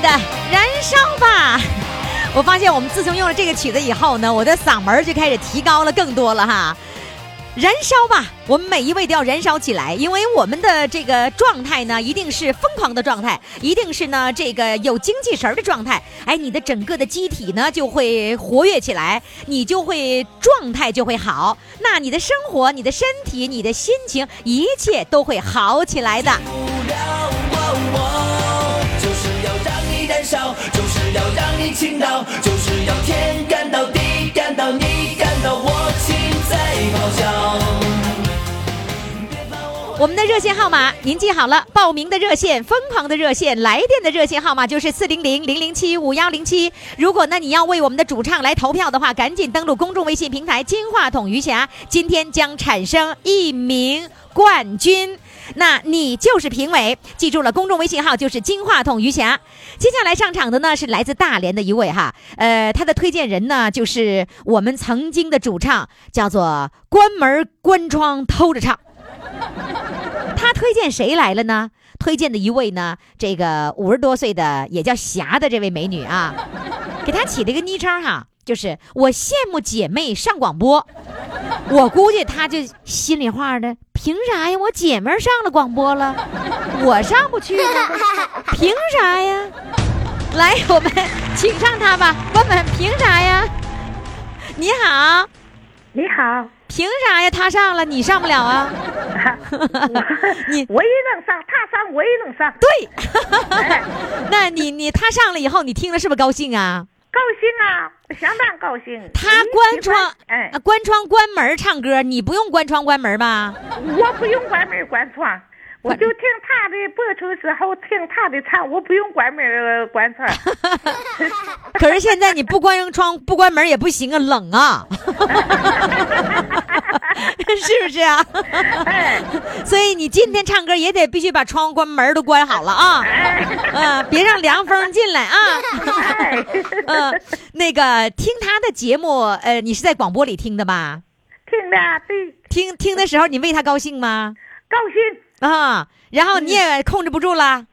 的，燃烧吧！我发现我们自从用了这个曲子以后呢，我的嗓门就开始提高了更多了哈。燃烧吧！我们每一位都要燃烧起来，因为我们的这个状态呢，一定是疯狂的状态，一定是呢这个有精气神的状态。哎，你的整个的机体呢就会活跃起来，你就会状态就会好，那你的生活、你的身体、你的心情，一切都会好起来的。燃烧，就是要让你倾倒，就是要天干到地干到你干到我心在咆哮。我们的热线号码您记好了，报名的热线、疯狂的热线、来电的热线号码就是四零零零零七五幺零七。如果呢你要为我们的主唱来投票的话，赶紧登录公众微信平台“金话筒余霞”，今天将产生一名冠军。那你就是评委，记住了，公众微信号就是金话筒余霞。接下来上场的呢是来自大连的一位哈，呃，他的推荐人呢就是我们曾经的主唱，叫做关门关窗偷着唱。他推荐谁来了呢？推荐的一位呢，这个五十多岁的也叫霞的这位美女啊，给他起了一个昵称哈，就是我羡慕姐妹上广播。我估计他就心里话的，凭啥呀？我姐妹上了广播了，我上不去呢？凭啥呀？来，我们请上他吧，问问，凭啥呀？你好，你好，凭啥呀？他上了，你上不了啊？你我也能上，他上我也能上，对，那你你他上了以后，你听了是不是高兴啊？高兴啊，相当高兴。他关窗，哎啊，关窗关门唱歌，你不用关窗关门吧？我不用关门关窗，我就听他的播出时候听他的唱，我不用关门呃关窗。可是现在你不关窗不关门也不行啊，冷啊，是不是啊？哎 所以你今天唱歌也得必须把窗关门都关好了啊，啊，别让凉风进来啊。那个听他的节目，呃，你是在广播里听的吧？听的对，听听的时候，你为他高兴吗？高兴啊，然后你也控制不住了。啊！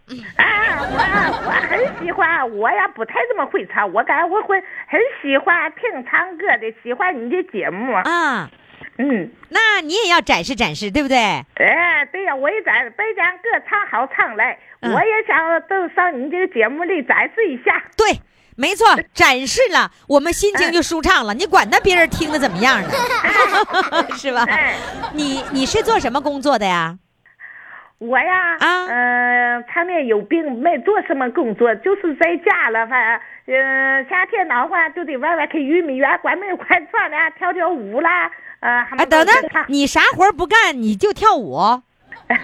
我我很喜欢，我也不太这么会唱，我感觉我会很喜欢听唱歌的，喜欢你的节目。啊，嗯，那你也要展示展示，对不对？哎，对呀，我也展，别讲歌唱好唱来，嗯我也想都上你这个节目里展示一下。对，没错，展示了，我们心情就舒畅了。你管他别人听的怎么样呢？是吧哎？你你是做什么工作的呀？我呀，啊嗯、常年有病，没做什么工作，就是在家了，反正，嗯、夏天的话就得外外去玉米园关门关窗的，跳跳舞啦，呃，还哎，等等，你啥活不干，你就跳舞？那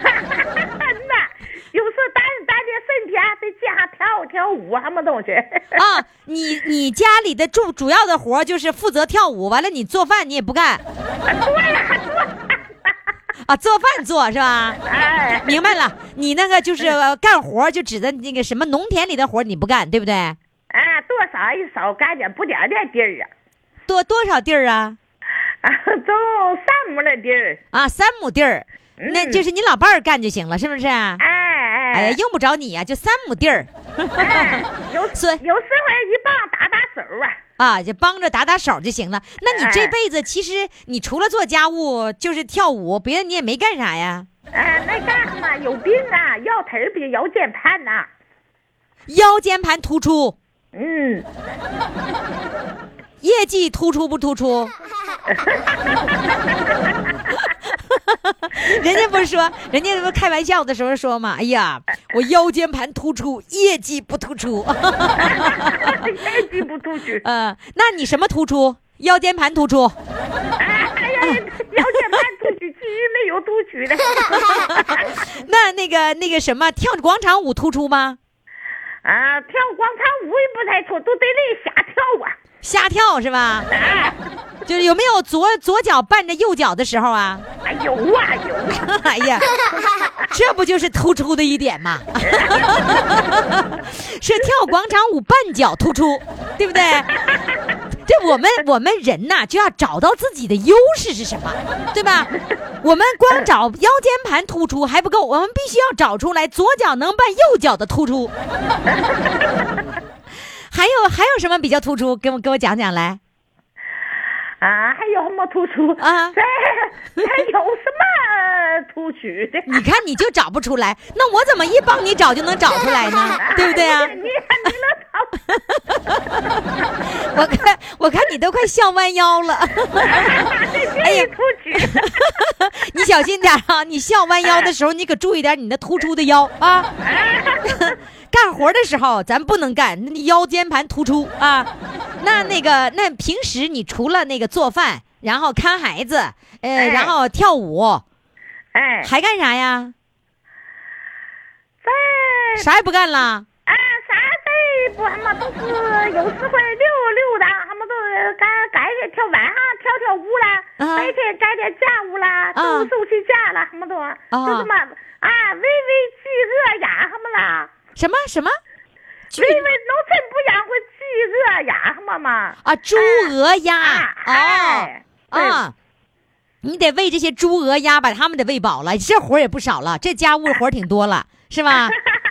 有时候单单点身体啊，在街上跳跳舞，什么东西？啊，你你家里的主主要的活就是负责跳舞，完了你做饭你也不干 对呀做。啊，做饭做是吧？哎，明白了，你那个就是呃干活就指着那个什么农田里的活儿你不干，对不对？啊，多少一少干点不点点地儿啊，多多少地儿啊？啊，都三亩的地儿，啊，三亩地儿，那就是你老伴儿干就行了，是不是？哎哎哎，呀，用不着你呀、就三亩地儿哎，有 孙有时候一棒打打手啊，啊，就帮着打打手就行了。那你这哎辈子其实你除了做家务就是跳舞，别的你也没干啥呀？哎，那干什么？有病啊，腰腿比腰间盘呐、腰间盘突出，嗯，业绩突出不突出？人家不是说，人家不是开玩笑的时候说嘛？哎呀，我腰间盘突出，业绩不突出。业绩不出 嗯。呃，那你什么突出？腰间盘突出。哎呀，腰间盘突出其实，没有突出的。那那个那个什么，跳广场舞突出吗？啊，跳广场舞也不太错，都得那瞎跳啊。瞎跳是吧？就是有没有左左脚绊着右脚的时候啊？哎有啊有啊，哎呀，这不就是突出的一点吗？是跳广场舞绊脚突出，对不对？这我们我们人呐，就要找到自己的优势是什么，对吧？我们光找腰间盘突出还不够，我们必须要找出来左脚能绊右脚的突出。还有还有什么比较突出？给我给我讲讲来。啊，还有什么突出啊这还有什么突出的？你看你就找不出来，那我怎么一帮你找就能找出来呢？对不对啊？你你能找？我看我看你都快笑弯腰了，哎呀，突出。你小心点啊！你笑弯腰的时候，你可注意点你那突出的腰啊！干活的时候咱不能干，那腰间盘突出啊。那那个那平时你除了那个做饭，然后看孩子，呃，哎然后跳舞，哎，还干啥呀？在啥也不干了。啊，啥在不，他们都是有时会溜溜达，他们都干干点跳晚上跳跳舞啦，啊白天干点家务啦，啊收拾收拾家啦，他们都就这么啊，喂喂鸡鹅鸭他们啦，什么什么？喂喂农村不养活鸡鹅鸭他们嘛，啊，猪鹅鸭啊啊，你得喂这些猪鹅鸭，把它们得喂饱了，这活儿也不少了，这家务活儿挺多了，是吧？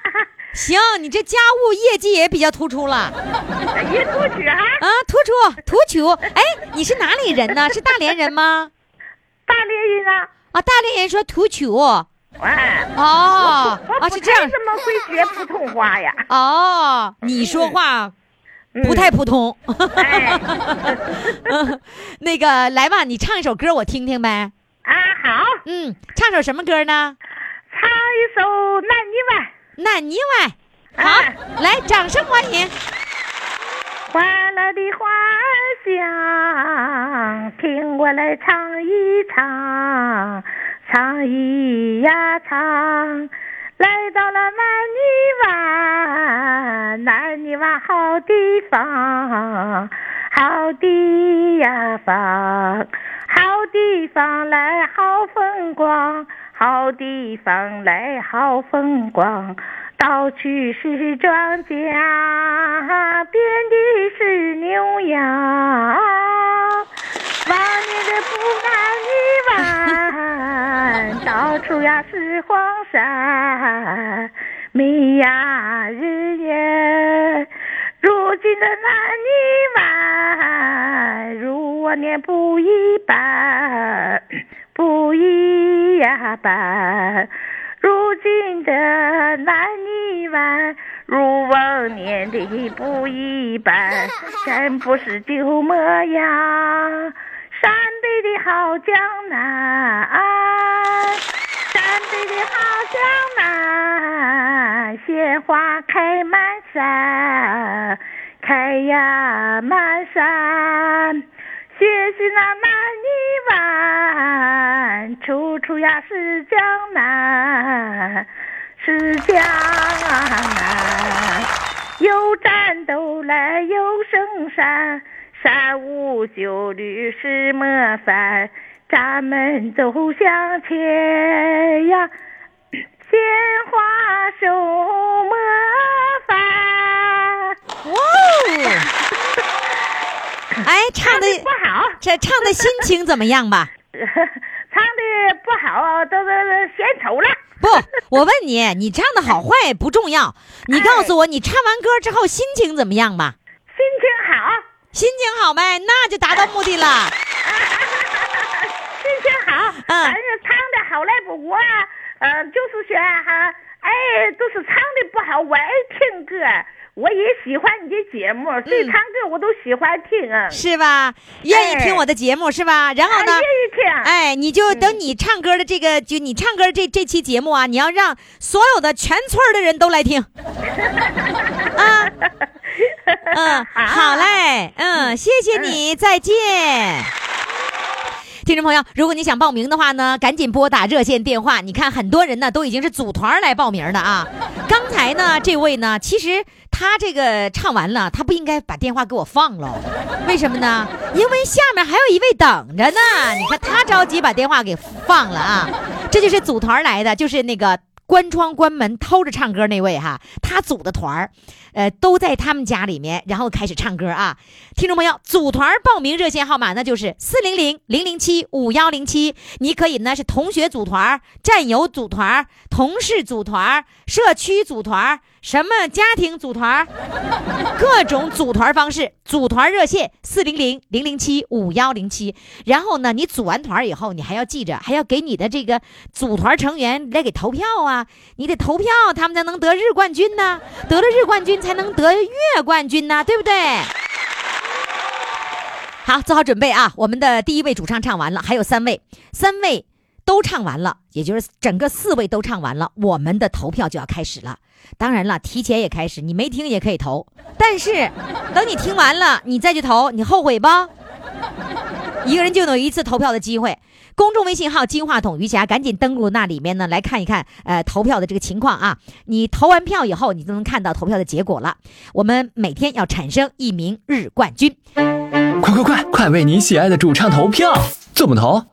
行，你这家务业绩也比较突出了突出去啊，啊，突出突出。哎，你是哪里人呢？是大连人吗？大连人啊，啊，大连人说突出哎，哦啊，是这样太怎么会学普通话呀，哦，你说话嗯不太普通。哎，那个，来吧，你唱一首歌我听听呗。啊好，嗯，唱首什么歌呢？唱一首《南泥湾》。南泥湾。好哎，来，掌声欢迎。欢乐的花香，听我来唱一唱，唱一呀唱。来到了南泥湾，南泥湾好地方，好地呀方，好地方来好风光，好地方来好风光。到处是庄稼，遍地是牛羊。泥湾，到处呀是黄山，美呀日夜。如今的南泥湾，如往年不一般，不一般。如今的南泥湾，如往年的不一般，真不是旧模样。山北的好江南，山北的好江南，鲜花开满山，开呀满山。学习那南泥湾，处处呀是江南，是江南。有战斗来有胜山，山无九律是模范。咱们走向前呀，鲜花手模范。哇哦！哎，唱的不好，这唱的心情怎么样吧？唱的不好，都是献丑了。不，我问你，你唱的好坏不重要，你告诉我，你唱完歌之后心情怎么样吧？心情好，心情好呗，那就达到目的了。反正唱的好赖不我，呃，就是说哈，哎，都是唱的不好，我爱听歌，我也喜欢你的节目，对唱歌我都喜欢听啊。是吧？愿意听我的节目是吧？然后呢啊，？愿意听。哎，你就等你唱歌的这个，就你唱歌这这期节目啊，你要让所有的全村的人都来听。啊，嗯，好嘞，嗯，谢谢你，再见。听众朋友，如果你想报名的话呢，赶紧拨打热线电话。你看，很多人呢都已经是组团来报名的啊。刚才呢，这位呢，其实他这个唱完了，他不应该把电话给我放了，为什么呢？因为下面还有一位等着呢。你看他着急把电话给放了啊，这就是组团来的，就是那个。关窗关门偷着唱歌那位哈，他组的团儿，呃，都在他们家里面，然后开始唱歌啊。听众朋友，组团报名热线号码那就是四零零零零七五幺零七。你可以呢是同学组团、战友组团、同事组团、社区组团、什么家庭组团，各种组团方式。组团热线四零零零零七五幺零七。然后呢，你组完团以后，你还要记着，还要给你的这个组团成员来给投票啊。你得投票，他们才能得日冠军呢。得了日冠军，才能得月冠军呢，对不对？好，做好准备啊！我们的第一位主唱唱完了，还有三位，三位都唱完了，也就是整个四位都唱完了，我们的投票就要开始了。当然了，提前也开始，你没听也可以投，但是等你听完了，你再去投，你后悔不？一个人就有一次投票的机会。公众微信号“金话筒余霞”，赶紧登录那里面呢，来看一看，呃，投票的这个情况啊。你投完票以后，你就能看到投票的结果了。我们每天要产生一名日冠军，快快快，快为你喜爱的主唱投票！怎么投？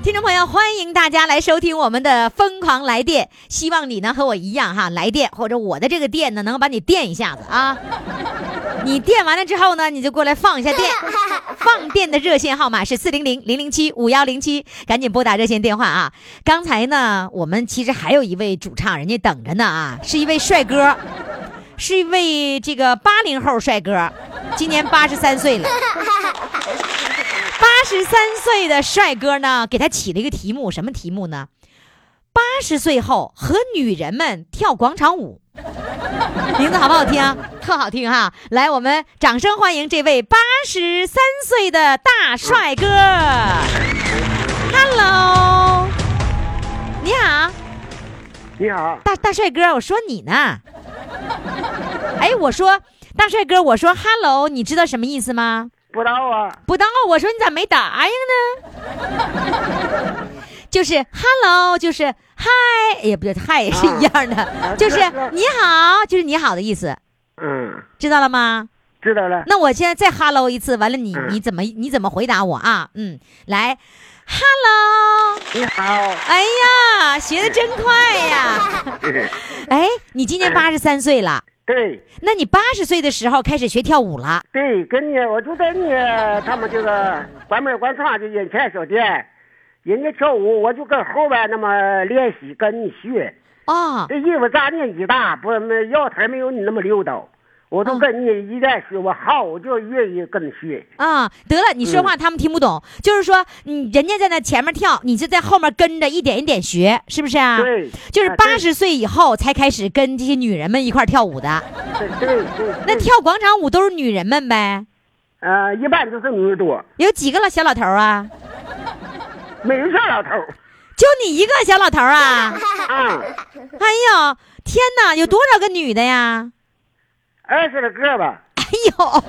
听众朋友，欢迎大家来收听我们的疯狂来电。希望你呢和我一样哈，来电或者我的这个电呢，能把你电一下子啊。你电完了之后呢，你就过来放一下电。放电的热线号码是四零零零零七五幺零七，赶紧拨打热线电话啊。刚才呢，我们其实还有一位主唱，人家等着呢啊，是一位帅哥，是一位这个八零后帅哥，今年八十三岁了。八十三岁的帅哥呢，给他起了一个题目，什么题目呢？八十岁后和女人们跳广场舞，名字好不好听？特好听哈！来，我们掌声欢迎这位八十三岁的大帅哥。Hello，你好，你好，大大帅哥，我说你呢。哎，我说大帅哥，我说 Hello，你知道什么意思吗？不知道啊，不到，我说你咋没答应呢？就是 hello，就是 hi，也不对，hi 也是一样的，就是你好，就是你好的意思，嗯，知道了吗？知道了。那我现在再 hello 一次，完了你你怎么你怎么回答我啊？嗯，来，hello，你好，哎呀，学的真快呀！哎，你今年八十三岁了，对那你八十岁的时候开始学跳舞了？对，跟你我就在你他们这个关门关窗的眼前小店，人家跳舞我就跟后边那么练习跟你学。哦，这衣服咋年纪大，不那腰腿没有你那么溜达，我都跟你一再学，我好我就愿意跟你学。啊，得了，你说话他们听不懂，就是说，嗯，人家在那前面跳，你就在后面跟着一点一点学，是不是啊？对就是八十岁以后才开始跟这些女人们一块跳舞的。对对对。对那跳广场舞都是女人们呗？呃，一般都是女的多，有几个老小老头啊？没有小老头。就你一个小老头儿啊？啊，哎呦，天哪，有多少个女的呀？二十来个吧。哎呦，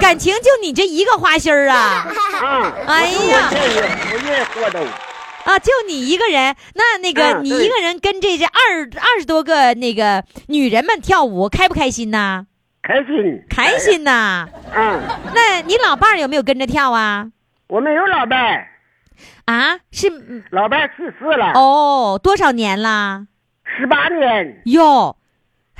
感情就你这一个花心儿啊？啊，哎呀。啊，就你一个人，那那个、嗯你一个人跟这这二二十多个那个女人们跳舞，开不开心呐？开心，开。心呐！嗯，那你老伴儿有没有跟着跳啊？我没有老伴儿，啊，是嗯老伴儿去世了。哦，多少年啦？十八年。哟，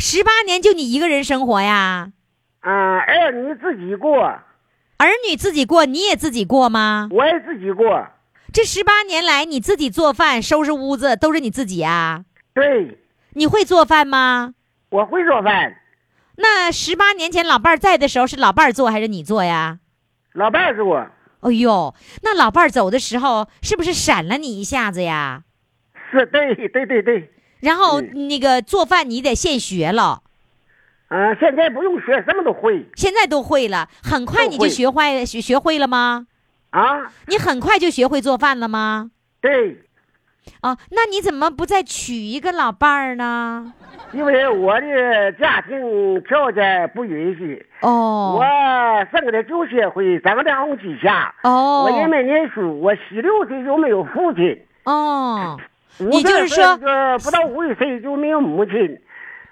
十八年就你一个人生活呀？啊，儿女自己过，儿女自己过，你也自己过吗？我也自己过。这十八年来，你自己做饭、收拾屋子都是你自己啊？对，你会做饭吗？我会做饭，那十八年前老伴儿在的时候，是老伴儿做还是你做呀？老伴儿做。哎呦，那老伴儿走的时候，是不是闪了你一下子呀？是对对对对。然后嗯那个做饭你得现学了，嗯、现在不用学，什么都会。现在都会了，很快你就学会学坏学学会了吗？啊，你很快就学会做饭了吗？对，哦，那你怎么不再娶一个老伴儿呢？因为我的家庭条件不允许，哦，我生的旧社会，长在红旗下。哦，我也没念书，我十六岁就没有父亲，哦，五你就是岁说就不到五十岁就没有母亲，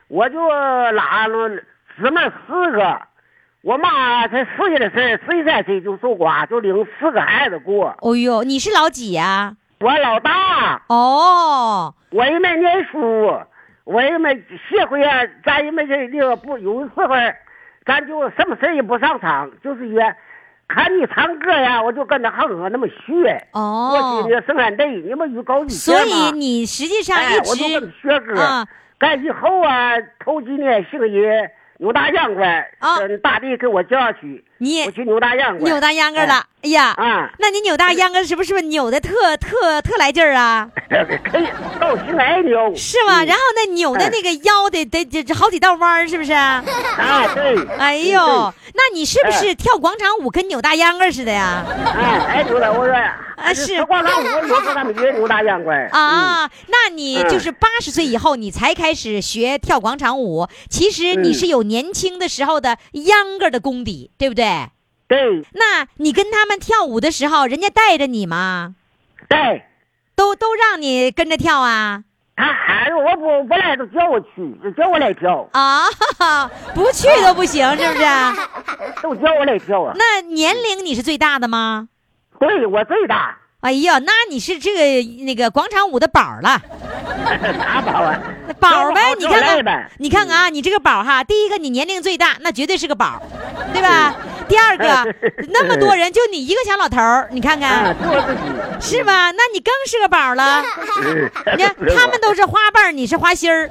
我就拉了姊妹四个，我妈才四岁的事儿，十三岁就守寡，就领四个孩子过。哦呦，你是老几呀、我老大，哦，我也没念书，我也没社会啊，咱也没这这个不有时候，咱就什么事儿也不上场，就是也看你唱歌呀，我就跟着哼哼那么学。哦我去那个生产队，你们有搞以前所以吗你实际上哎，一我就跟着直学歌。啊干以后啊，头几年姓爷扭大秧歌，啊跟大弟给我叫去，你我去扭大秧歌。扭大秧歌了，哎呀，啊，那你扭大秧歌是不是不是扭的特特特来劲儿啊？可 以到现在扭。是吗？嗯然后那扭的那个腰得得好几道弯儿，是不是？啊，对。哎呦，那你是不是跳广场舞跟扭大秧歌似的呀？哎，哎，扭了，我说啊是吃广场舞，有时候他们也扭大秧歌。啊，那你嗯就是八十岁以后你才开始学跳广场舞，其实你嗯是有年轻的时候的秧歌的功底，对不对？对对那你跟他们跳舞的时候，人家带着你吗？对，都都让你跟着跳啊？他喊我不不来，都叫我去，就叫我来跳，啊，不去都不行，是不是？都叫我来跳啊。那年龄你是最大的吗？对我最大，哎呀，那你是这个那个广场舞的宝儿了，啥宝啊？宝儿呗？你看看你看看啊，你这个宝哈，第一个你年龄最大，那绝对是个宝，对吧？第二个，那么多人就你一个小老头儿，你看啊，看是吧？那你更是个宝了。嗯 你看他们都是花瓣儿，你是花心儿，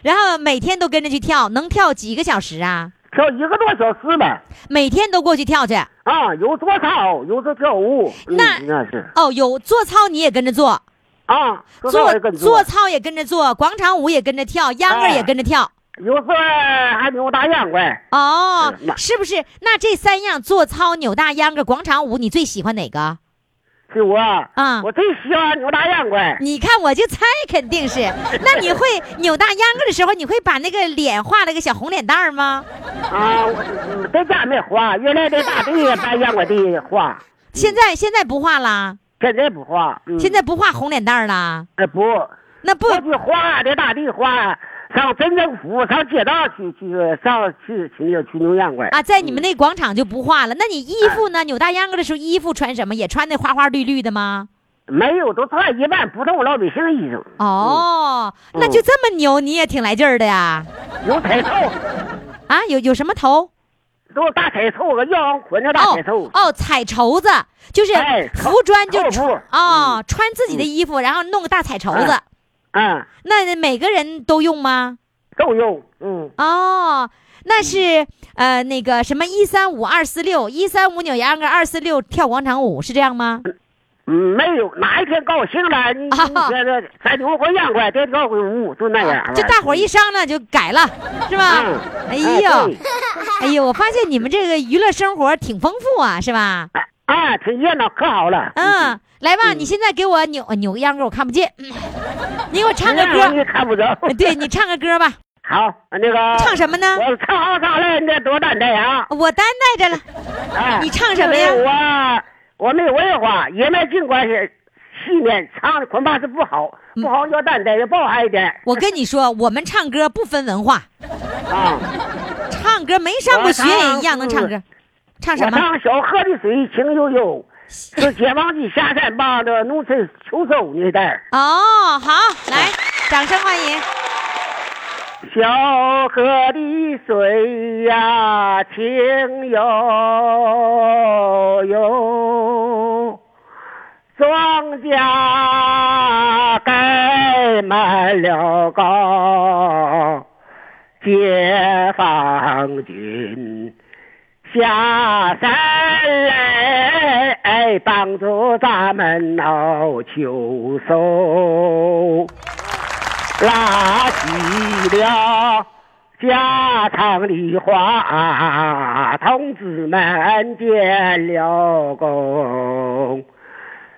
然后每天都跟着去跳，能跳几个小时啊？跳一个多小时吧。每天都过去跳去。啊，有做操，有时跳舞。嗯那那是哦，有做操你也跟着做，啊，做做操也跟着做，广场舞也跟着跳，秧歌也跟着跳。有时候还扭大秧歌。哦是不是？那这三样做操、扭大秧歌、广场舞，你最喜欢哪个？是我啊我最喜欢扭大秧歌。你看，我就猜肯定是。那你会扭大秧歌的时候，你会把那个脸画了个小红脸蛋儿吗？啊，我嗯在家没画，原来在大队办秧歌地画，现在现在不画啦，现在不画。嗯、现在不画红脸蛋儿啦。呃不，那不画在大地画，上镇政府上街道去去上去去那去扭秧歌。啊，在你们那广场就不画了。那你衣服呢？扭大秧歌的时候，衣服穿什么？也穿那花花绿绿的吗？没有，都穿一般普通老百姓衣裳。哦，嗯那就这么牛，你也挺来劲儿的呀。有彩头，啊，有有什么头？都是大彩绸子腰上捆着大哦彩头。哦，彩绸子就是哎服装就哦，穿自己的衣服，然后弄个大彩绸子。嗯，那每个人都用吗？都用。嗯，哦，那是呃那个什么一三五二四六，一三五扭秧歌，二四六跳广场舞，是这样吗？嗯，没有，哪一天高兴了，你你啊觉得再扭会秧歌，再跳会舞，就那样。就大伙儿一商量就改了，是吧？嗯，哎呦对，哎呦，我发现你们这个娱乐生活挺丰富啊，是吧？啊，挺热闹，可好了。嗯，来吧，你现在给我扭扭个秧歌，我看不见。嗯 你给我唱个那样你歌，看不着。对你唱个歌吧。好，那个唱什么呢我唱好唱来，你得多担待啊。我担待着了。哎，你唱什么呀我我没文化，也没尽管是戏面唱的恐怕是不好，嗯不好要担待，要包涵一点我跟你说，我们唱歌不分文化，啊。唱歌没上过学也一样能唱歌。唱什么？我唱小河的水清悠悠，是解放军下山帮的农村秋收那代儿。哦，好，来，掌声欢迎。小河的水呀、清悠悠，庄稼盖满了高，解放军下山来帮助咱们闹秋收。拉起了家常的话，同志们见了功，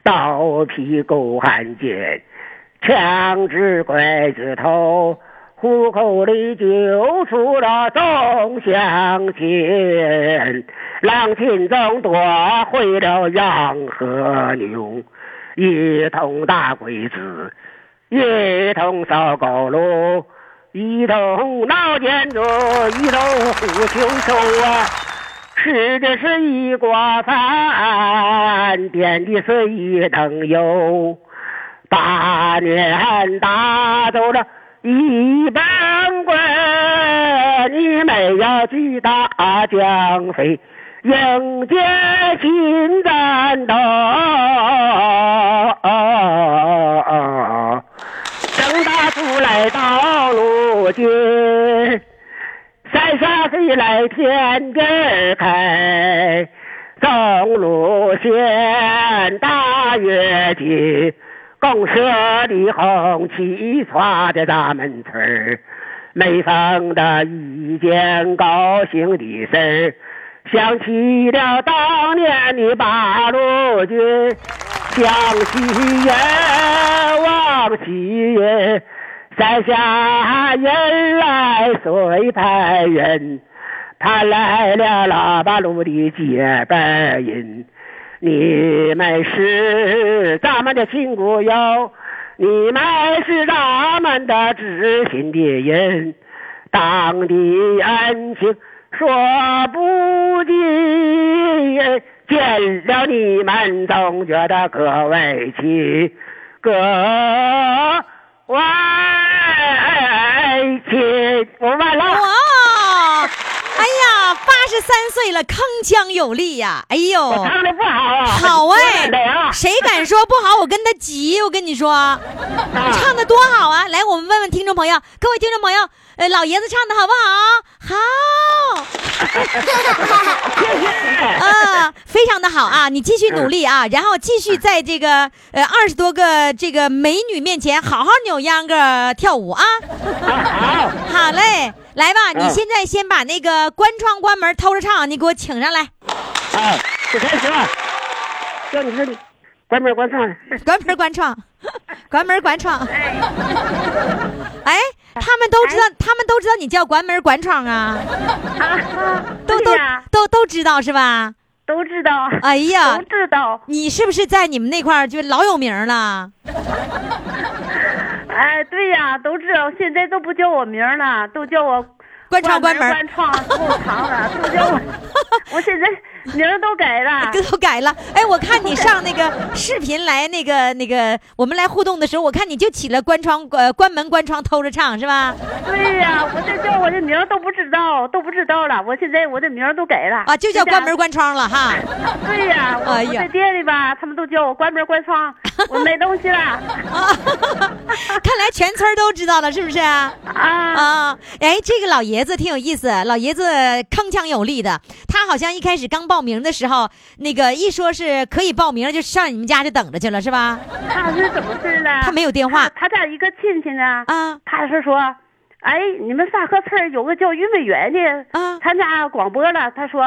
刀劈狗汉奸，枪支拐子头，虎口里救出了众乡亲，狼群中夺回了羊和牛，一同打鬼子，一同扫高楼。一同闹建筑，一同呼秋收啊！吃的是一锅饭，点的是一灯油。八年打走了一帮鬼，你们要去打江飞，迎接新战斗。正大出来到路军，山下飞来天边开，中路线大跃进，公社的红旗插在咱们村儿，每逢的一件高兴的事儿，想起了当年的八路军。想起人，往起人，山下人来随派人，盼来了腊八路的结拜人。你们是咱们的亲骨肉，你们是咱们的知心的人，党的恩情说不尽。见了你们总觉得格外亲，格外亲。我完了。八十三岁了，铿锵有力呀！哎呦，我唱的不好啊。好哎啊，谁敢说不好？我跟他急！我跟你说，唱的多好啊！来，我们问问听众朋友，各位听众朋友，呃，老爷子唱的好不好？好，啊，非常的好啊！你继续努力啊，然后继续在这个呃二十多个这个美女面前好好扭秧歌跳舞啊！好，好嘞，来吧，你嗯现在先把那个关窗关门偷着唱，你给我请上来，啊，就开始了。叫你说你关门关窗。关门关窗，关门关窗。哎，他们都知道，他们都知道你叫关门关窗啊，啊，都都，都都知道是吧？都知道，哎呀都，知道。你是不是在你们那块儿就老有名了？哎，对呀，都知道。现在都不叫我名儿了，都叫我关窗关门关窗够长了，都叫我。我现在 名儿都改了。都改了。哎，我看你上那个视频来，那个 那个，我们来互动的时候，我看你就起了关窗呃关门关窗偷着唱是吧？对呀，我这叫我的名儿都不知道，都不知道了。我现在我的名儿都改了啊，就叫关门。关窗了哈。对呀，我在店里吧，他们都叫我关门关窗，我没东西了。啊，看来全村都知道了，是不是啊？啊，啊，哎，这个老爷子挺有意思，老爷子铿锵有力的。他好像一开始刚报名的时候，那个一说是可以报名了，就上你们家就等着去了，是吧？他是怎么事呢？他没有电话他他家一个亲戚呢，啊他是说，哎，你们沙河村有个叫于美元的，啊参加广播了。他说，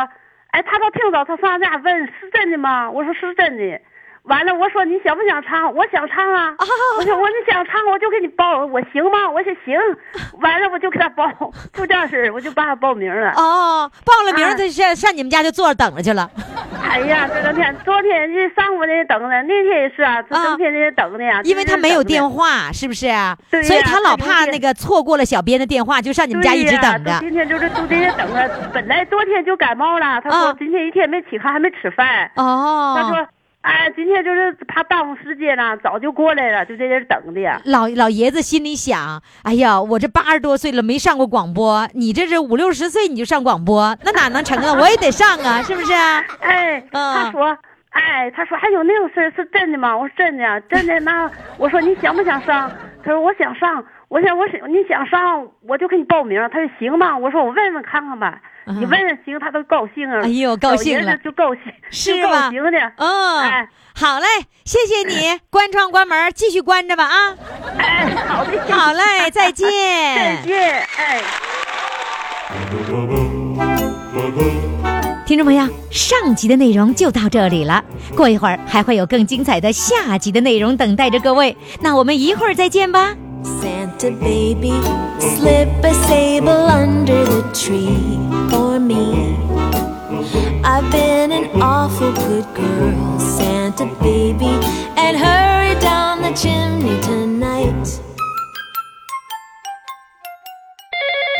哎，他到听到他上俺家问是真的吗？我说是真的。完了，我说你想不想唱？我想唱啊！我说我你想唱，我就给你报，我行吗？我说行。完了，我就给他报，就这样式儿，我就把他报名了。哦，报了名他上上你们家就坐着等着去了。哎呀，这两天，昨天这上午那等的，那天也是啊，这啊整天在等的呀。因为他没有电话。是不是啊？对呀所以他老怕那个错过了小编的电话，就上你们家一直等着。今天就是都在这等着。本来昨天就感冒了，他说啊今天一天没起炕，还没吃饭。哦他哦，说，哎，今天就是怕耽误时间了，早就过来了，就在这等的。老老爷子心里想：哎呀，我这八十多岁了没上过广播，你这是五六十岁你就上广播，那哪能成啊？我也得上啊，是不是啊？哎，嗯他说。哎，他说还有那种事儿是真的吗？我说真的，真的。那我说你想不想上？他说我想上。我想我想你想上，我就给你报名。他说行吧。我说我问问看看吧。你问问行，他都高兴啊。嗯哎呦高兴了就高兴，是吧高兴的。嗯哎，好嘞，谢谢你，关窗关门，继续关着吧啊！哎，好的，好嘞，再见。再见，哎。听众朋友，上集的内容就到这里了，过一会儿还会有更精彩的下集的内容等待着各位。那我们一会儿再见吧。Santa baby, slip a sable under the tree for me. I've been an awful good girl, Santa baby, and hurry down the chimney tonight.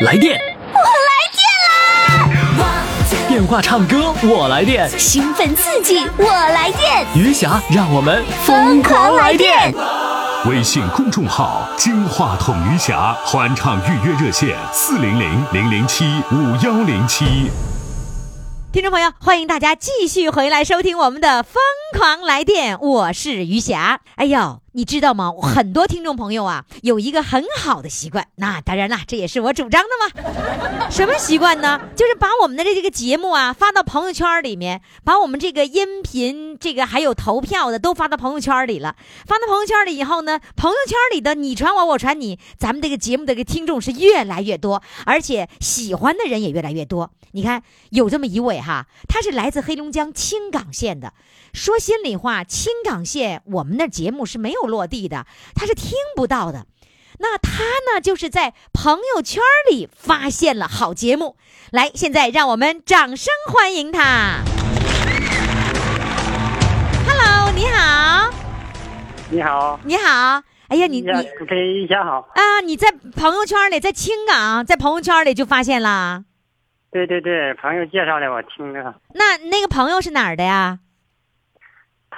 来电，我来电啦！电话唱歌，我来电。兴奋刺激，我来电，余霞，让我们疯狂来电！微信公众号“金话筒余霞”欢唱预约热线：四零零零零七五幺零七。听众朋友，欢迎大家继续回来收听我们的《疯狂来电》，我是余霞。哎呦，你知道吗？很多听众朋友啊，有一个很好的习惯，那当然啦，这也是我主张的嘛。什么习惯呢？就是把我们的这个节目啊发到朋友圈里面，把我们这个音频、这个还有投票的都发到朋友圈里了。发到朋友圈里以后呢，朋友圈里的你传我，我传你，咱们这个节目的这个听众是越来越多，而且喜欢的人也越来越多。你看，有这么一位哈，他是来自黑龙江青冈县的。说心里话，青冈县我们那节目是没有落地的，他是听不到的。那他呢，就是在朋友圈里发现了好节目。来，现在让我们掌声欢迎他。Hello，你好，你好，你好。哎呀，你你给一下好。啊，你在朋友圈里，在青冈，在朋友圈里就发现了。对对对，朋友介绍的，我听着。那那个朋友是哪儿的呀？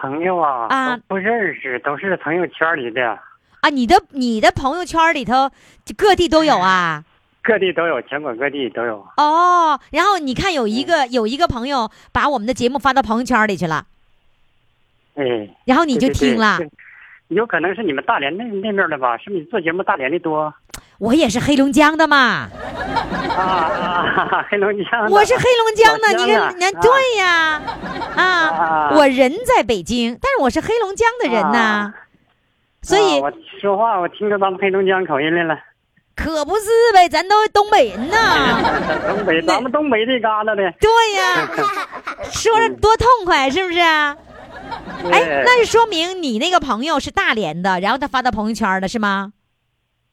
朋友啊，啊不认识，都是朋友圈里的，啊，你的你的朋友圈里头，各地都有啊。各地都有，全国各地都有。哦，然后你看有一个有一个朋友把我们的节目发到朋友圈里去了，哎，然后你就对对对听了。有可能是你们大连那那面的吧？是不是你做节目大连的多？我也是黑龙江的嘛，啊啊，黑龙江的。我是黑龙江的，你看，你看，对呀，啊，啊我人在北京，但是我是黑龙江的人呐啊，所以啊我说话我听着咱们黑龙江口音来了。可不是呗，咱都东北人呐，东北，咱们东北这旮旯的。对呀，说着多痛快，是不是？哎，那就说明你那个朋友是大连的，然后他发到朋友圈了是吗？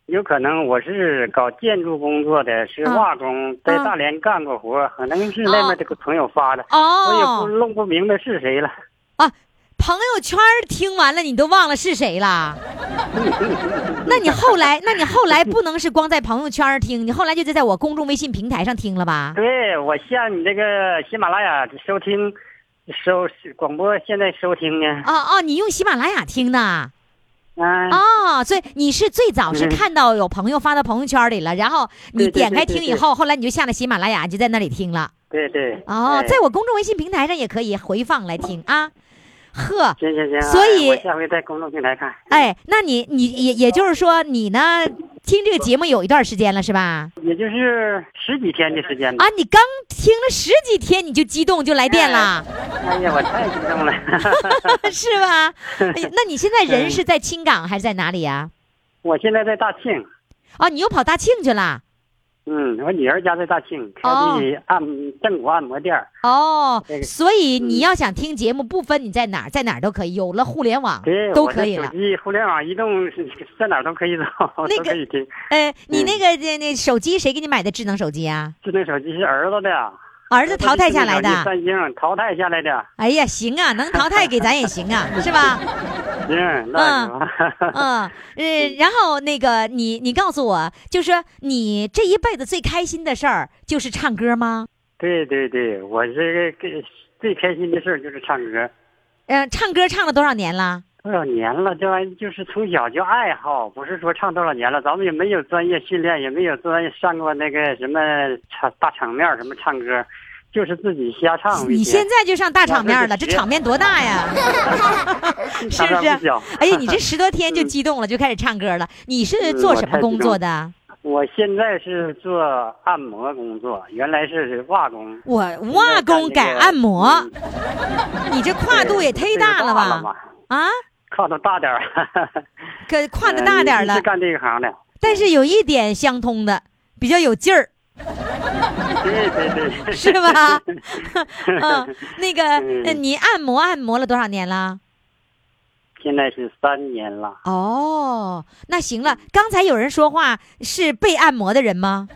有可能我是搞建筑工作的，是啊瓦工，在大连干过活，可能是那边这个朋友发的，我也不哦，弄不明白是谁了。啊，朋友圈听完了，你都忘了是谁了？那你后来，那你后来不能是光在朋友圈听，你后来就在在我公众微信平台上听了吧？对，我向你这个喜马拉雅收听，收广播，现在收听呢。哦哦，你用喜马拉雅听的啊，哦，所以你是最早是嗯看到有朋友发到朋友圈里了，然后你点开听以后，后来你就下了喜马拉雅，就在那里听了。对对。哦，哎在我公众微信平台上也可以回放来听啊。呵，行行行，所以下回在公众平台看。哎，那你你也也就是说你呢，听这个节目有一段时间了是吧？也就是十几天的时间吧。啊，你刚听了十几天你就激动就来电了，哎呀，我太激动了。是吧？哎呀，那你现在人是在青港还是在哪里呀、我现在在大庆，哦，你又跑大庆去了？嗯，我女儿家在大庆，开哦的按正骨按摩店儿。哦这，个所以你嗯要想听节目，不分你在哪儿，在哪儿都可以，有了互联网对，都可以了。手机、互联网、移动是在哪儿都可以找，那个都可以听。哎，你嗯那个那那手机谁给你买的智能手机啊？智能手机是儿子的，儿子淘汰下来的。三星淘汰下来的。哎呀，行啊，能淘汰给咱也行啊，是吧？行，那行。嗯，呃，然后那个你你告诉我，就是说你这一辈子最开心的事儿就是唱歌吗？对对对，我这个给最开心的事儿就是唱歌。嗯、唱歌唱了多少年了？多少年了？这玩意就是从小就爱好，不是说唱多少年了。咱们也没有专业训练，也没有专业上过那个什么场大场面什么唱歌，就是自己瞎唱。你现在就上大场面了，这场面多大呀？是不是？哎呀，你这 十多天就激动了，就开始唱歌了。你是做什么工作的？我现在是做按摩工作，原来是瓦工。我瓦工改按摩，嗯你这跨度也忒大了？吧？啊，跨度大点儿。可跨的大点儿了干这个行的。但是有一点相通的，比较有劲儿，对对对，是吧？嗯，那个，呃你按摩按摩了多少年了？现在是三年了。哦，那行了。刚才有人说话是被按摩的人吗？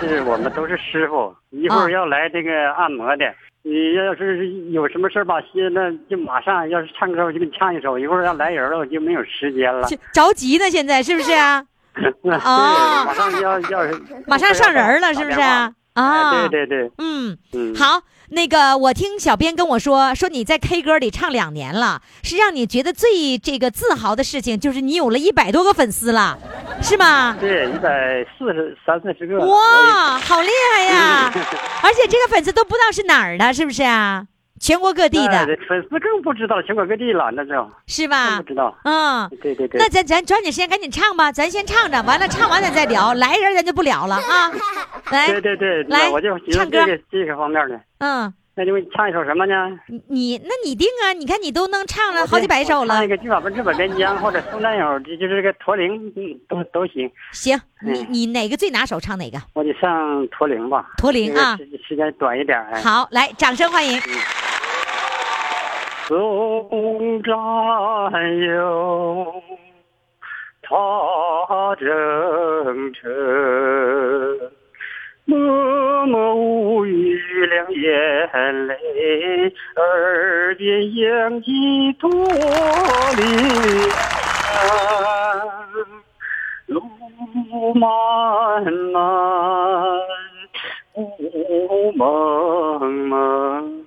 是我们都是师傅，一会啊儿要来这个按摩的。你要是有什么事儿吧，现在就马上要是唱歌，我就给你唱一首。一会儿要来人了，我就没有时间了。着急呢，现在是不是啊？对，哦马上要要马上上人了，是不是啊？啊，哎对对对，嗯，嗯，好，那个我听小编跟我说，说你在 K 歌里唱两年了，是让你觉得最这个自豪的事情，就是你有了一百多个粉丝了，是吗？对，一百四十三四十个。哇，好厉害呀！而且这个粉丝都不知道是哪儿的，是不是啊？全国各地哎的，粉丝更不知道全国各地了，那就是吧不？知道。嗯，对对对。那咱咱抓紧时间赶紧唱吧，咱先唱着，完了唱完咱再聊，来人咱就不聊了啊。来，对对对，来那我就喜唱歌欢这个这个方面的。嗯，那就唱一首什么呢？你你那你定啊？你看你都能唱了好几百首了唱一，个《金马奔日本边疆》或者宋战友，这就是这个驼铃，嗯，都都行。行，你嗯你哪个最拿手唱哪个？我就上驼铃吧。驼铃啊时时间短一点。哎。好，来，掌声欢迎。送战友，踏征程，默默无语两眼泪，耳边响起驼铃声，路漫漫。雾蒙蒙，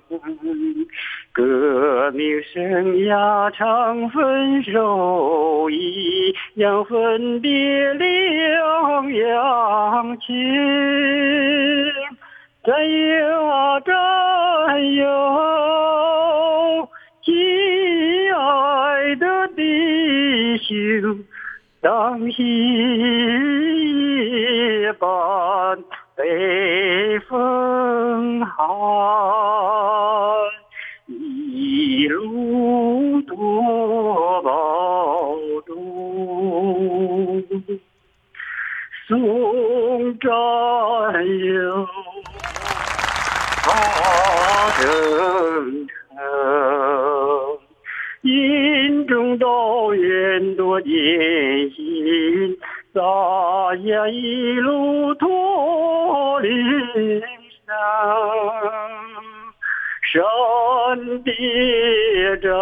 革命生涯长，分手一样，分别两样情。战友啊战友，亲爱的弟兄。当夜半北风寒，一路多保重。送战友，踏征程。心中都愿多艰辛，洒下一路驼铃声。山叠嶂，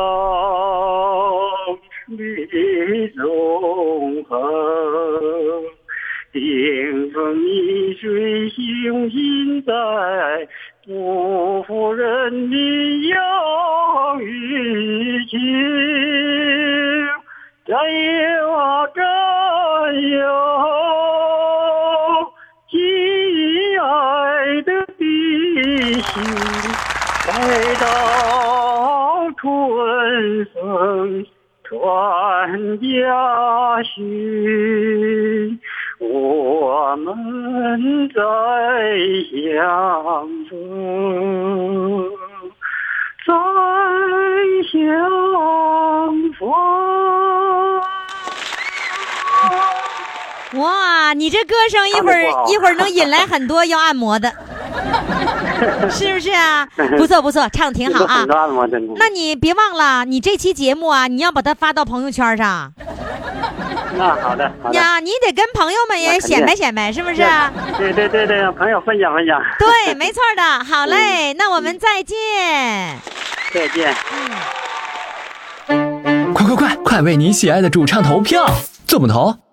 水纵横，顶峰逆水，雄心在，不负人民养育情。战友啊战友，亲爱的弟兄，待到春风传家训，我们再相逢，再相逢。哇，你这歌声一会儿一会儿能引来很多要按摩的，是不是啊？不错不错，唱的挺好啊。那你别忘了，你这期节目啊，你要把它发到朋友圈上那好的，好的。呀，你得跟朋友们也显摆显摆，是不是？对对对对，朋友分享分享。对，没错的。好嘞，那我们再见。再见。嗯快快快，快为你喜爱的主唱投票！怎么投？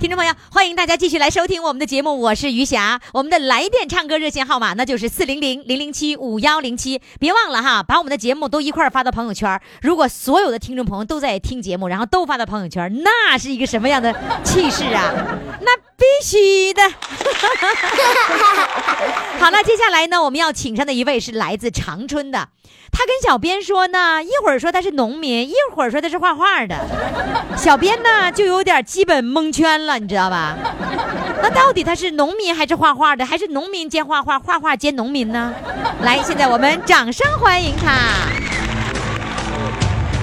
听众朋友，欢迎大家继续来收听我们的节目，我是余霞。我们的来电唱歌热线号码那就是四零零零零七五幺零七，别忘了哈，把我们的节目都一块发到朋友圈。如果所有的听众朋友都在听节目，然后都发到朋友圈，那是一个什么样的气势啊？那必须的。好了，接下来呢，我们要请上的一位是来自长春的，他跟小编说呢，一会儿说他是农民，一会儿说他是画画的。小编呢就有点基本蒙圈了，你知道吧？那到底他是农民还是画画的，还是农民兼画画，画画兼农民呢？来，现在我们掌声欢迎他。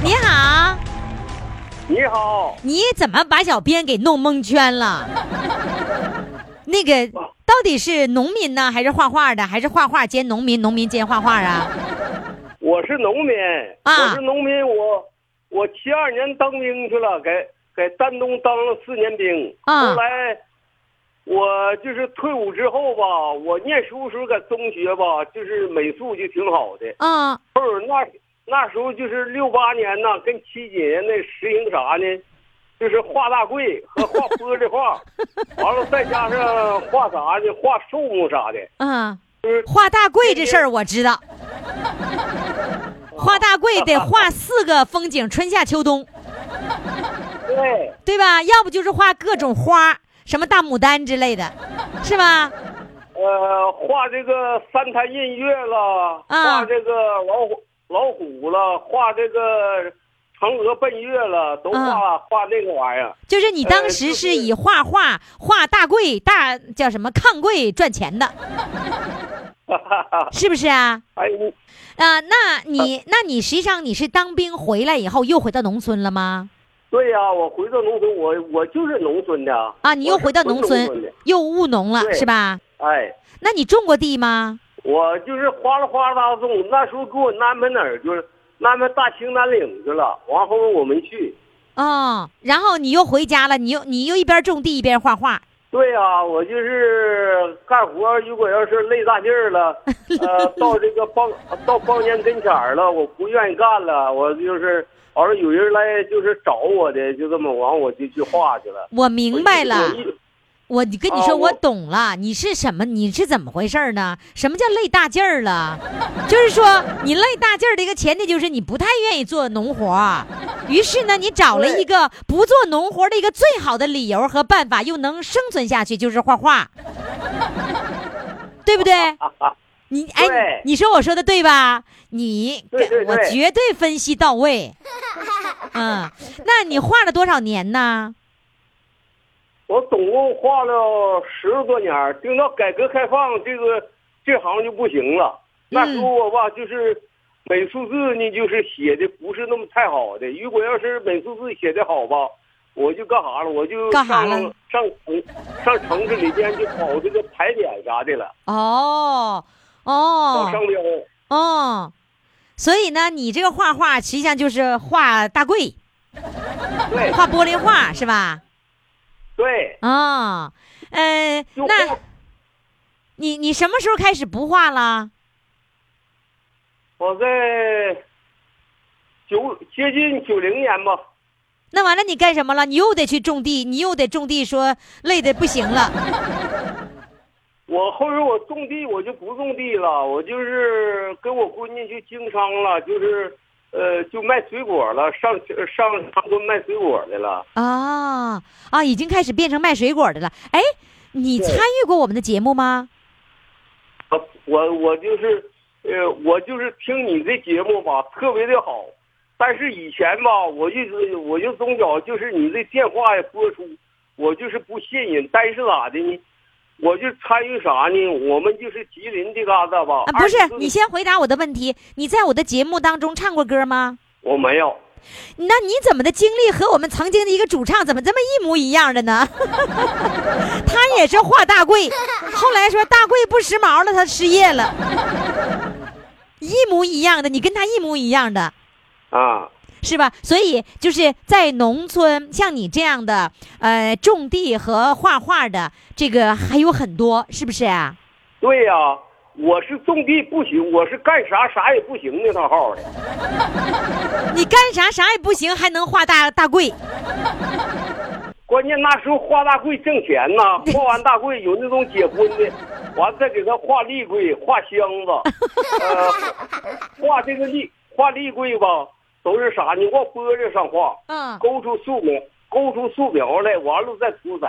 你好，你好，你怎么把小编给弄蒙圈了？那个到底是农民呢，还是画画的，还是画画兼农民，农民兼画画啊？我是农民，啊。我是农民，我我七二年当兵去了，给给丹东当了四年兵，啊。后来我就是退伍之后吧，我念书时候在中学吧，就是美术就挺好的，嗯后儿那那时候就是六八年呐，跟七几年那实行啥呢？就是画大柜和画玻璃画，完了再加上画啥呢？画树木啥的，嗯，就是画大柜这事儿我知道，画大柜得画 四个风景，春夏秋冬，对对吧？要不就是画各种花，什么大牡丹之类的，是吧？呃，画这个三潭印月了，啊画这个老虎老虎了，画这个嫦娥奔月了，都啊画、画那个玩意儿。就是你当时是是以画画、画大柜、大叫什么炕柜赚钱的，是不是啊？哎，你啊、那你那你实际上你是当兵回来以后又回到农村了吗？对呀、我回到农村，我我就是农村的啊，你又回到农村，又务农了是吧？哎，那你种过地吗？我就是哗啦哗啦种，那时候给我安排哪儿去了？安排大兴安岭去了，完后我没去。哦，然后你又回家了，你又你又一边种地一边画画，对呀、我就是干活，如果要是累大劲儿了，呃，到这个帮到帮年跟前儿了，我不愿意干了，我就是完了有人来就是找我的，就这么完我就去画去了。我明白了。我一我跟你说，啊我我懂了，你是什么？你是怎么回事儿呢？什么叫累大劲儿了？就是说，你累大劲儿的一个前提就是你不太愿意做农活儿，于是呢，你找了一个不做农活儿的一个最好的理由和办法，又能生存下去，就是画画，对不对？你哎，你说我说的对吧？你我绝对分析到位。嗯，那你画了多少年呢？我总共画了十多年儿，等到改革开放，这个这行就不行了。那时候我吧，就是美术字呢，就是写的不是那么太好的。如果要是美术字写的好吧，我就干啥了？我就干啥上了上城上城市里边去跑这个牌匾啥的了，哦跑哦商标。哦，所以呢，你这个画画实际上就是画大柜，对画玻璃画是吧？对，啊、呃，那你你什么时候开始不画了？我在九接近九零年吧。那完了，你干什么了？你又得去种地，你又得种地，说累的不行了。我后边我种地，我就不种地了，我就是跟我闺女去经商了，就是，呃，就卖水果了，上上长春卖水果的了。啊啊，已经开始变成卖水果的了。哎，你参与过我们的节目吗？啊我我就是，呃，我就是听你这节目吧，特别的好，但是以前吧，我就我就总觉就是你这电话呀播出，我就是不信任，但是咋的呢？我就参与啥呢？我们就是吉林这嘎达吧。啊，不是你先回答我的问题。你在我的节目当中唱过歌吗？我没有。那你怎么的经历和我们曾经的一个主唱怎么这么一模一样的呢？他也是画大贵，后来说大贵不时髦了，他失业了，一模一样的，你跟他一模一样的。啊，是吧？所以就是在农村，像你这样的，呃，种地和画画的，这个还有很多，是不是啊？对呀、我是种地不行，我是干啥啥也不行那套号的。你干啥啥也不行，还能画大大柜，关键那时候画大柜挣钱呐，画完大柜有那种结婚的，完了再给他画立柜、画箱子，呃，画这个立画立柜吧，都是啥？你往玻璃上画，嗯，勾出素描，勾出素描来，完了再涂色，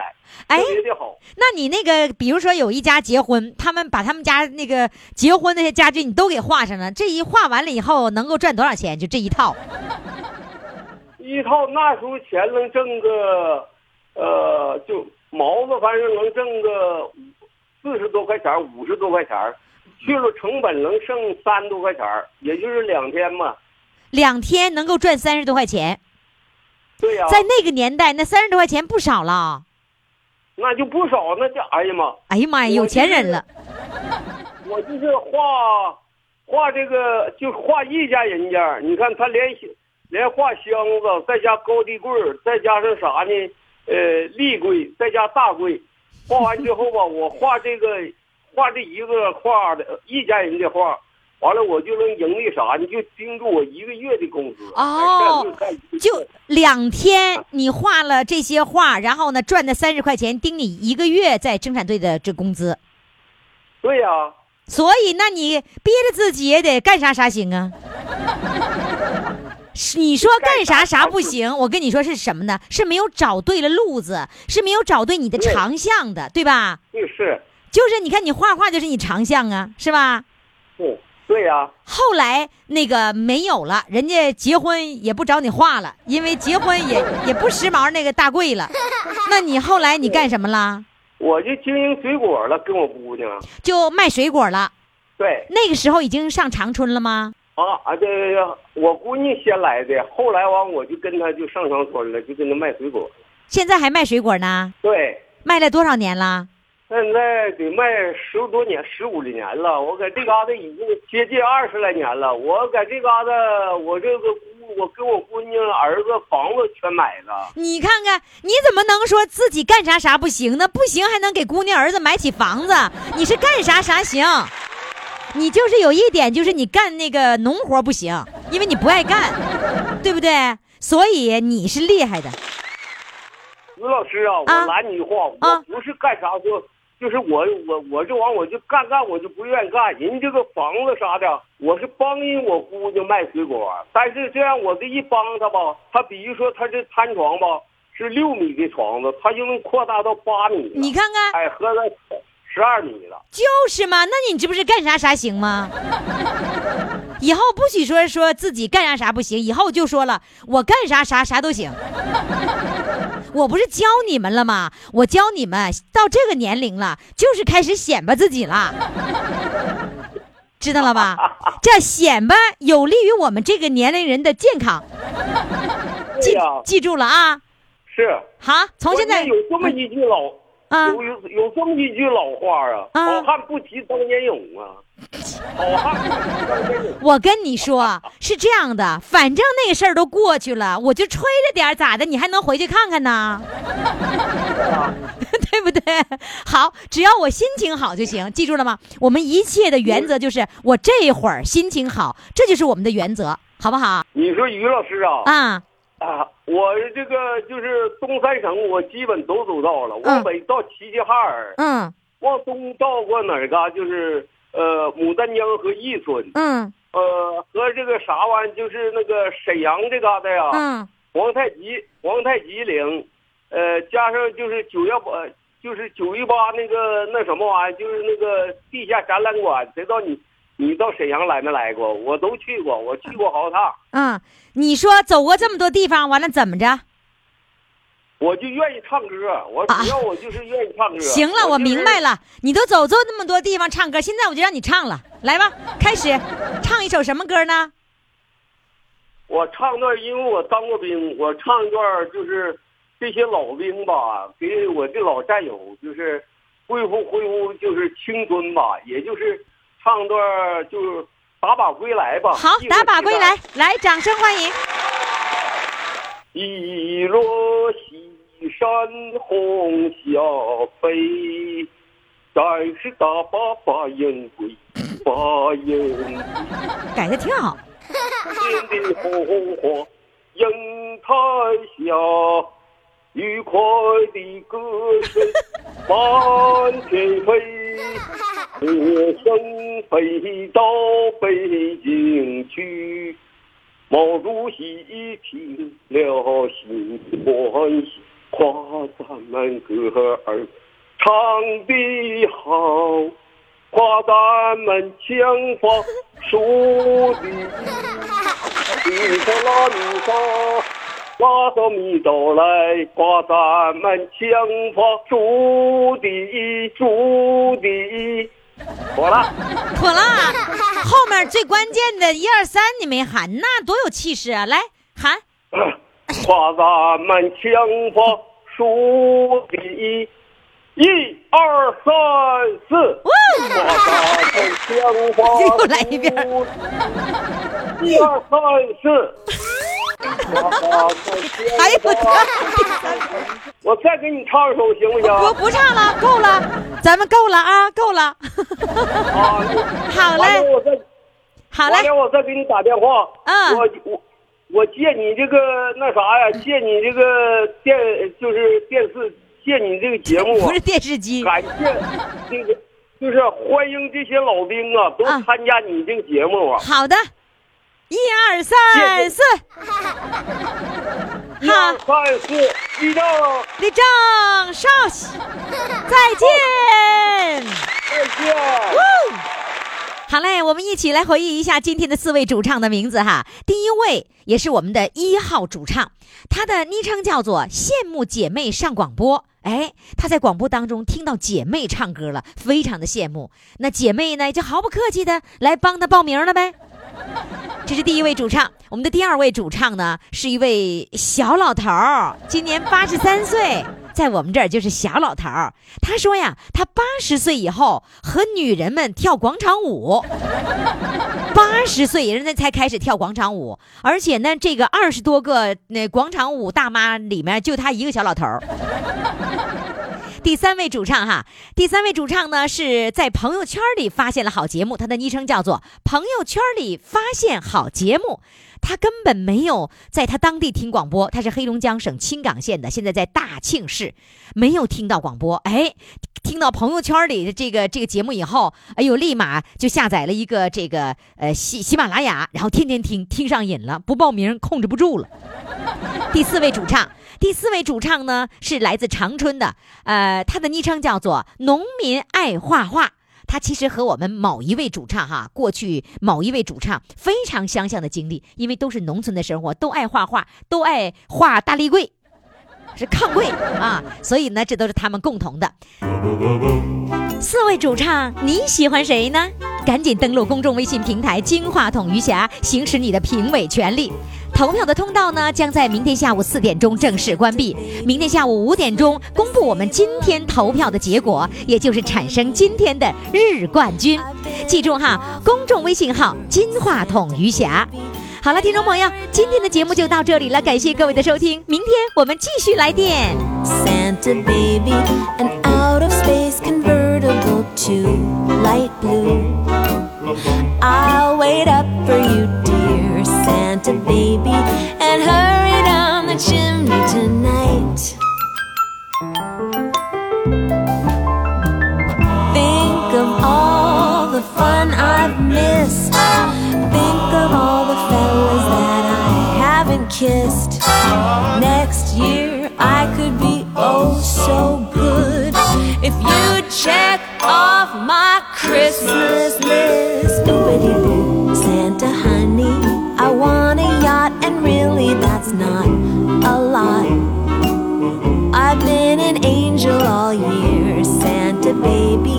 哎特别的好。那你那个，比如说有一家结婚，他们把他们家那个结婚那些家具你都给画上了，这一画完了以后能够赚多少钱？就这一套，一套那时候钱能挣个，呃，就毛子反正能挣个四十多块钱，五十多块钱，去了成本能剩三多块钱，也就是两天嘛。两天能够赚三十多块钱，对呀、在那个年代，那三十多块钱不少了。那就不少，那就哎呀妈！哎呀妈呀，有钱人了。我就是画画这个，就画一家人家。你看他连连画箱子，再加高低柜，再加上啥呢？呃，立柜，再加大柜。画完之后吧，我画这个画这一个画的一家人的画，完了我就能盈利啥呢？就盯住我一个月的工资。哦就两天，你画了这些画，然后呢赚的三十块钱，盯你一个月在生产队的这工资。对呀、所以，那你憋着自己也得干啥啥行啊？你说干啥啥不行？我跟你说是什么呢？是没有找对了路子，是没有找对你的长项的，对吧？就是，就是你看你画画就是你长项啊，是吧？对对呀、后来那个没有了，人家结婚也不找你画了，因为结婚也也不时髦那个大贵了。那你后来你干什么了？我就经营水果了，跟我姑娘。就卖水果了。对那个时候已经上长春了吗？啊啊，对我姑娘先来的，后来完我就跟她就上长春了，就跟她卖水果。现在还卖水果呢？对，卖了多少年了？现在得卖十多年、十五年了。我在这嘎达已经接近二十来年了。我在这嘎达，我这个姑，我给我姑娘儿子房子全买了。你看看，你怎么能说自己干啥啥不行呢？不行还能给姑娘儿子买起房子？你是干啥啥行？你就是有一点，就是你干那个农活不行，因为你不爱干，对不对？所以你是厉害的。于老师啊，啊我拦你一话，啊我不是干啥说，就是我我我这玩意儿我就干干我就不愿意干。人这个房子啥的，我是帮人我姑娘卖水果，但是这样我这一帮她吧，她比如说她这摊床吧是六米的床子，她就能扩大到八米。你看看，哎，合着十二米了。就是嘛，那你这不是干啥啥行吗？以后不许说说自己干啥啥不行，以后就说了，我干啥啥啥都行。我不是教你们了吗？我教你们到这个年龄了，就是开始显摆自己了，知道了吧？这显摆有利于我们这个年龄人的健康，记记住了啊！是。好，从现在有这么一句老，啊有有有这么一句老话啊，啊好汉不提当年勇啊，好汉不提当年勇。我跟你说是这样的，反正那个事儿都过去了，我就吹着点咋的？你还能回去看看呢，对不对？好，只要我心情好就行，记住了吗？我们一切的原则就是我这会儿心情好，这就是我们的原则，好不好？你说于老师啊，啊，啊，我这个就是东三省，我基本都走到了。嗯往北到齐齐哈尔，嗯往东到过哪儿嘎？就是呃牡丹江和伊春，嗯呃和这个啥玩意儿，就是那个沈阳这嘎达呀，嗯，皇太极皇太极陵，呃加上就是九幺八，就是九一八那个那什么玩意儿，就是那个地下展览馆，谁知道你你到沈阳来没来过？我都去过，我去过好几趟。嗯，你说走过这么多地方，完了怎么着？我就愿意唱歌，我主要我就是愿意唱歌。啊行了，我明白了。了，你都走走那么多地方唱歌，现在我就让你唱了，来吧，开始，唱一首什么歌呢？我唱段，因为我当过兵，我唱一段就是这些老兵吧，给我的老战友就是恢复恢复就是青春吧，也就是唱段就是打靶归来吧。好，打靶归来，来，掌声欢迎。一落西山红霞飞，战士打靶把营归，把营归。改的挺好。天地红花映彩霞，愉快的歌声满天飞，歌声飞到北京去。毛主席听了心欢喜，夸咱们歌儿唱得好，夸咱们枪法输的。你说拉，你说，挂到米豆来，夸咱们前方，祝第一，祝第一。妥了，妥了，后面最关键的一二三你没喊，那多有气势啊！来喊，夸咱们枪法，数第一，一二三四。又来一遍数一二三四。哎呦我方我再给你唱一首行不行？不不唱了，够了，咱们够了啊，够了。啊，好嘞，我再好嘞我再给你打电话。嗯我我我借你这个那啥呀，借你这个电就是电视，借你这个节目啊 不是，电视机，感谢 这个就是欢迎这些老兵啊，都啊参加你这个节目啊。好的，一二三四，一二三四，立正，立正，稍息，再见。再见。好嘞，我们一起来回忆一下今天的四位主唱的名字哈。第一位也是我们的一号主唱，他的昵称叫做“羡慕姐妹上广播”。哎，他在广播当中听到姐妹唱歌了，非常的羡慕。那姐妹呢，就毫不客气的来帮他报名了呗。这是第一位主唱，我们的第二位主唱呢，是一位小老头儿，今年八十三岁，在我们这儿就是小老头儿。他说呀，他八十岁以后和女人们跳广场舞，八十岁人家才开始跳广场舞，而且呢，这个二十多个那广场舞大妈里面，就他一个小老头儿。第三位主唱哈，第三位主唱呢是在朋友圈里发现了好节目，他的昵称叫做“朋友圈里发现好节目”。他根本没有在他当地听广播，他是黑龙江省青冈县的，现在在大庆市，没有听到广播。哎，听到朋友圈里的这个这个节目以后，哎呦，立马就下载了一个这个呃喜喜马拉雅，然后天天听，听上瘾了，不报名控制不住了。第四位主唱，第四位主唱呢是来自长春的，呃，他的昵称叫做“农民爱画画”。他其实和我们某一位主唱哈，过去某一位主唱非常相像的经历，因为都是农村的生活，都爱画画，都爱画大立柜，是抗柜啊，所以呢，这都是他们共同的。四位主唱，你喜欢谁呢？赶紧登录公众微信平台“金话筒余霞”，行使你的评委权利。投票的通道呢，将在明天下午四点钟正式关闭。明天下午五点钟公布我们今天投票的结果，也就是产生今天的日冠军。记住哈，公众微信号“金话筒余霞”。好了，听众朋友，今天的节目就到这里了，感谢各位的收听，明天我们继续来电。Santa baby, an out of space convertible to light blue. I'll wait up for you, Baby, and hurry down the chimney tonight. Think of all the fun I've missed. Think of all the fellas that I haven't kissed. Next year I could be oh so good if you check off my Christmas list. Angel all year, Santa baby,